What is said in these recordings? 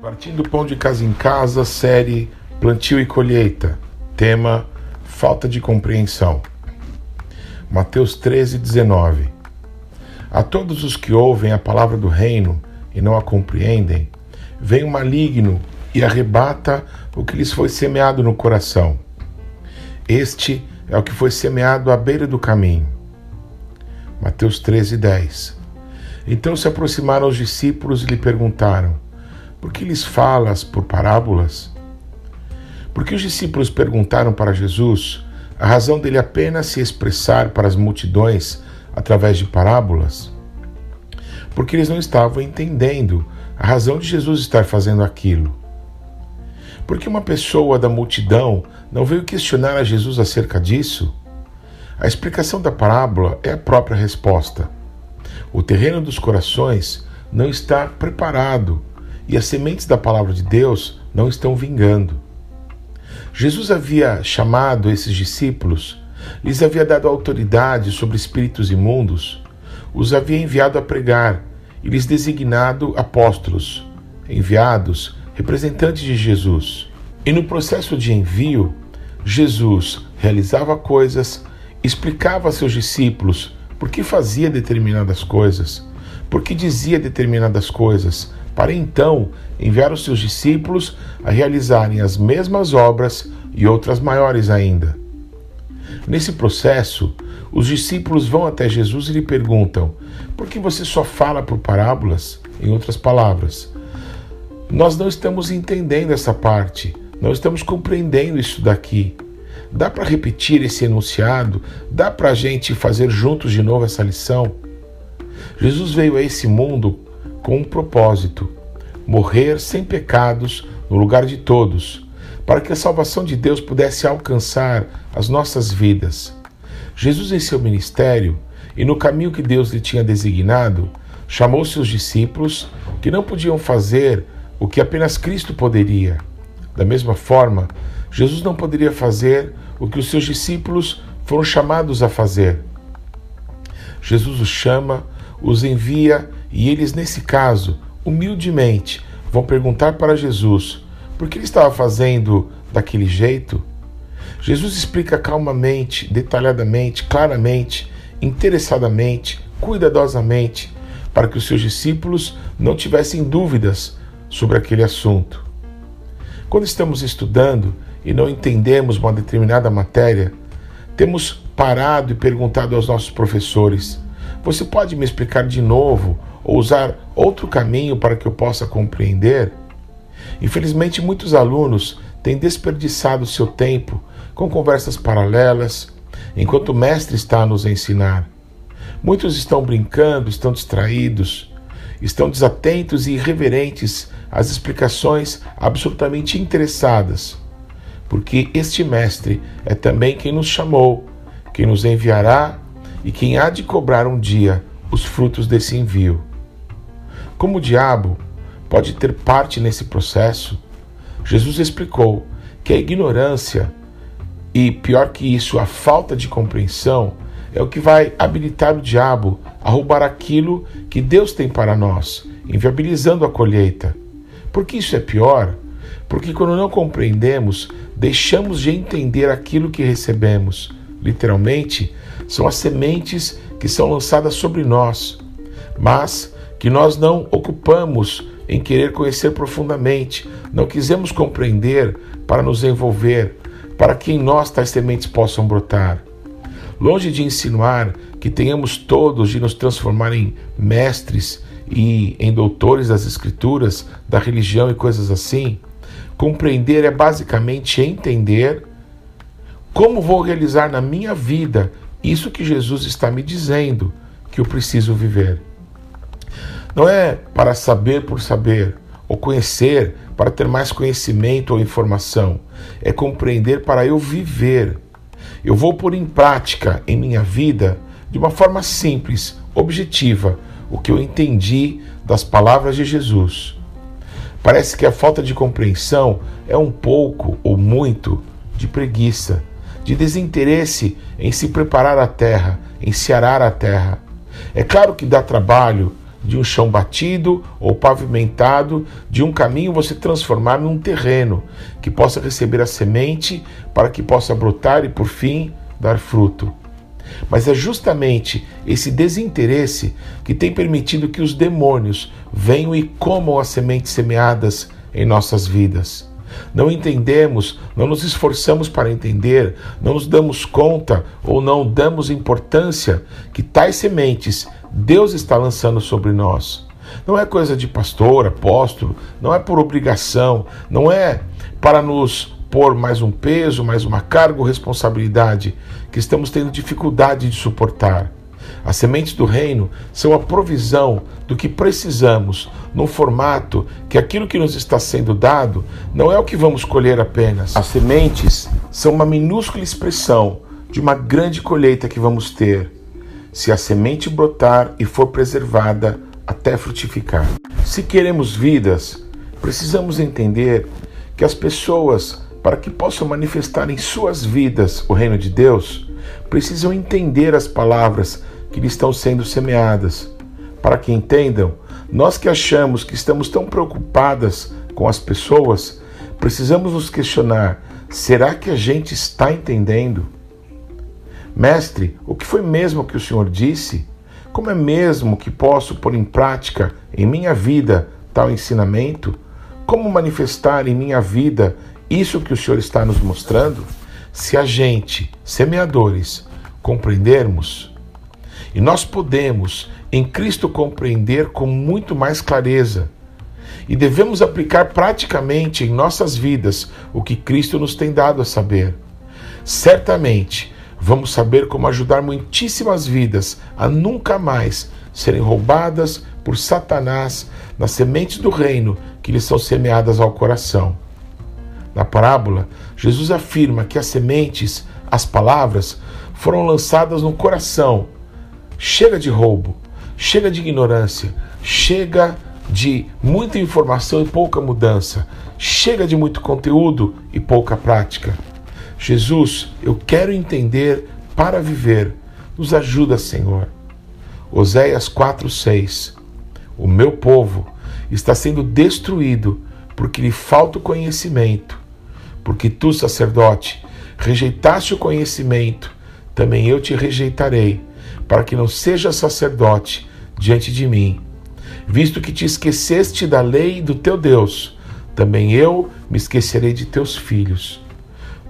Partindo Pão de Casa em Casa, série Plantio e Colheita, tema Falta de Compreensão. Mateus 13, 19. A todos os que ouvem a palavra do reino e não a compreendem, vem o maligno e arrebata o que lhes foi semeado no coração. Este é o que foi semeado à beira do caminho. Mateus 13, 10. Então se aproximaram os discípulos e lhe perguntaram: Por que lhes falas por parábolas? Porque os discípulos perguntaram para Jesus a razão dele apenas se expressar para as multidões através de parábolas? Porque eles não estavam entendendo a razão de Jesus estar fazendo aquilo. Porque uma pessoa da multidão não veio questionar a Jesus acerca disso? A explicação da parábola é a própria resposta. O terreno dos corações não está preparado e as sementes da palavra de Deus não estão vingando. Jesus havia chamado esses discípulos, lhes havia dado autoridade sobre espíritos imundos, os havia enviado a pregar e lhes designado apóstolos, enviados representante de Jesus. E no processo de envio, Jesus realizava coisas, explicava a seus discípulos por que fazia determinadas coisas, por que dizia determinadas coisas, para então enviar os seus discípulos a realizarem as mesmas obras e outras maiores ainda. Nesse processo, os discípulos vão até Jesus e lhe perguntam: por que você só fala por parábolas? Em outras palavras, nós não estamos entendendo essa parte, não estamos compreendendo isso daqui. Dá para repetir esse enunciado? Dá para a gente fazer juntos de novo essa lição? Jesus veio a esse mundo com um propósito: morrer sem pecados no lugar de todos, para que a salvação de Deus pudesse alcançar as nossas vidas. Jesus, em seu ministério e no caminho que Deus lhe tinha designado, chamou seus discípulos que não podiam fazer o que apenas Cristo poderia. Da mesma forma, Jesus não poderia fazer o que os seus discípulos foram chamados a fazer. Jesus os chama, os envia e eles, nesse caso, humildemente, vão perguntar para Jesus por que ele estava fazendo daquele jeito. Jesus explica calmamente, detalhadamente, claramente, interessadamente, cuidadosamente, para que os seus discípulos não tivessem dúvidas sobre aquele assunto. Quando estamos estudando e não entendemos uma determinada matéria, temos parado e perguntado aos nossos professores: Você pode me explicar de novo ou usar outro caminho para que eu possa compreender? Infelizmente, muitos alunos têm desperdiçado seu tempo com conversas paralelas, enquanto o mestre está a nos ensinar. Muitos estão brincando, estão distraídos, estão desatentos e irreverentes às explicações absolutamente interessadas, porque este Mestre é também quem nos chamou, quem nos enviará e quem há de cobrar um dia os frutos desse envio. Como o diabo pode ter parte nesse processo, Jesus explicou que a ignorância e, pior que isso, a falta de compreensão é o que vai habilitar o diabo a roubar aquilo que Deus tem para nós, inviabilizando a colheita. Por que isso é pior? Porque quando não compreendemos, deixamos de entender aquilo que recebemos. Literalmente, são as sementes que são lançadas sobre nós, mas que nós não ocupamos em querer conhecer profundamente, não quisemos compreender para nos envolver, para que em nós tais sementes possam brotar. Longe de insinuar que tenhamos todos de nos transformar em mestres e em doutores das Escrituras, da religião e coisas assim, compreender é basicamente entender como vou realizar na minha vida isso que Jesus está me dizendo que eu preciso viver. Não é para saber por saber, ou conhecer para ter mais conhecimento ou informação, é compreender para eu viver eu vou pôr em prática em minha vida de uma forma simples, objetiva, o que eu entendi das palavras de Jesus. Parece que a falta de compreensão é um pouco ou muito de preguiça, de desinteresse em se preparar a terra, em se arar a terra. É claro que dá trabalho de um chão batido ou pavimentado, de um caminho você transformar num terreno que possa receber a semente para que possa brotar e por fim dar fruto. Mas é justamente esse desinteresse que tem permitido que os demônios venham e comam as sementes semeadas em nossas vidas. Não entendemos, não nos esforçamos para entender, não nos damos conta ou não damos importância que tais sementes Deus está lançando sobre nós. Não é coisa de pastor, apóstolo, não é por obrigação, não é para nos pôr mais um peso, mais uma carga ou responsabilidade que estamos tendo dificuldade de suportar. As sementes do reino são a provisão do que precisamos, num formato que aquilo que nos está sendo dado não é o que vamos colher apenas. As sementes são uma minúscula expressão de uma grande colheita que vamos ter, se a semente brotar e for preservada até frutificar. Se queremos vidas, precisamos entender que as pessoas, para que possam manifestar em suas vidas o reino de Deus, precisam entender as palavras que lhe estão sendo semeadas. Para que entendam, nós que achamos que estamos tão preocupadas com as pessoas, precisamos nos questionar: será que a gente está entendendo? Mestre, o que foi mesmo que o Senhor disse? Como é mesmo que posso pôr em prática em minha vida tal ensinamento? Como manifestar em minha vida isso que o Senhor está nos mostrando? Se a gente, semeadores, compreendermos, e nós podemos em Cristo compreender com muito mais clareza. E devemos aplicar praticamente em nossas vidas o que Cristo nos tem dado a saber. Certamente, vamos saber como ajudar muitíssimas vidas a nunca mais serem roubadas por Satanás nas sementes do reino que lhes são semeadas ao coração. Na parábola, Jesus afirma que as sementes, as palavras, foram lançadas no coração. Chega de roubo, chega de ignorância, chega de muita informação e pouca mudança, chega de muito conteúdo e pouca prática. Jesus, eu quero entender para viver. Nos ajuda, Senhor. Oséias 4:6. O meu povo está sendo destruído porque lhe falta o conhecimento. Porque tu, sacerdote, rejeitaste o conhecimento, também eu te rejeitarei, para que não sejas sacerdote diante de mim. Visto que te esqueceste da lei do teu Deus, também eu me esquecerei de teus filhos.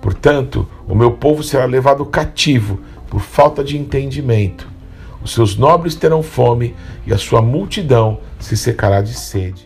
Portanto, o meu povo será levado cativo por falta de entendimento. Os seus nobres terão fome e a sua multidão se secará de sede.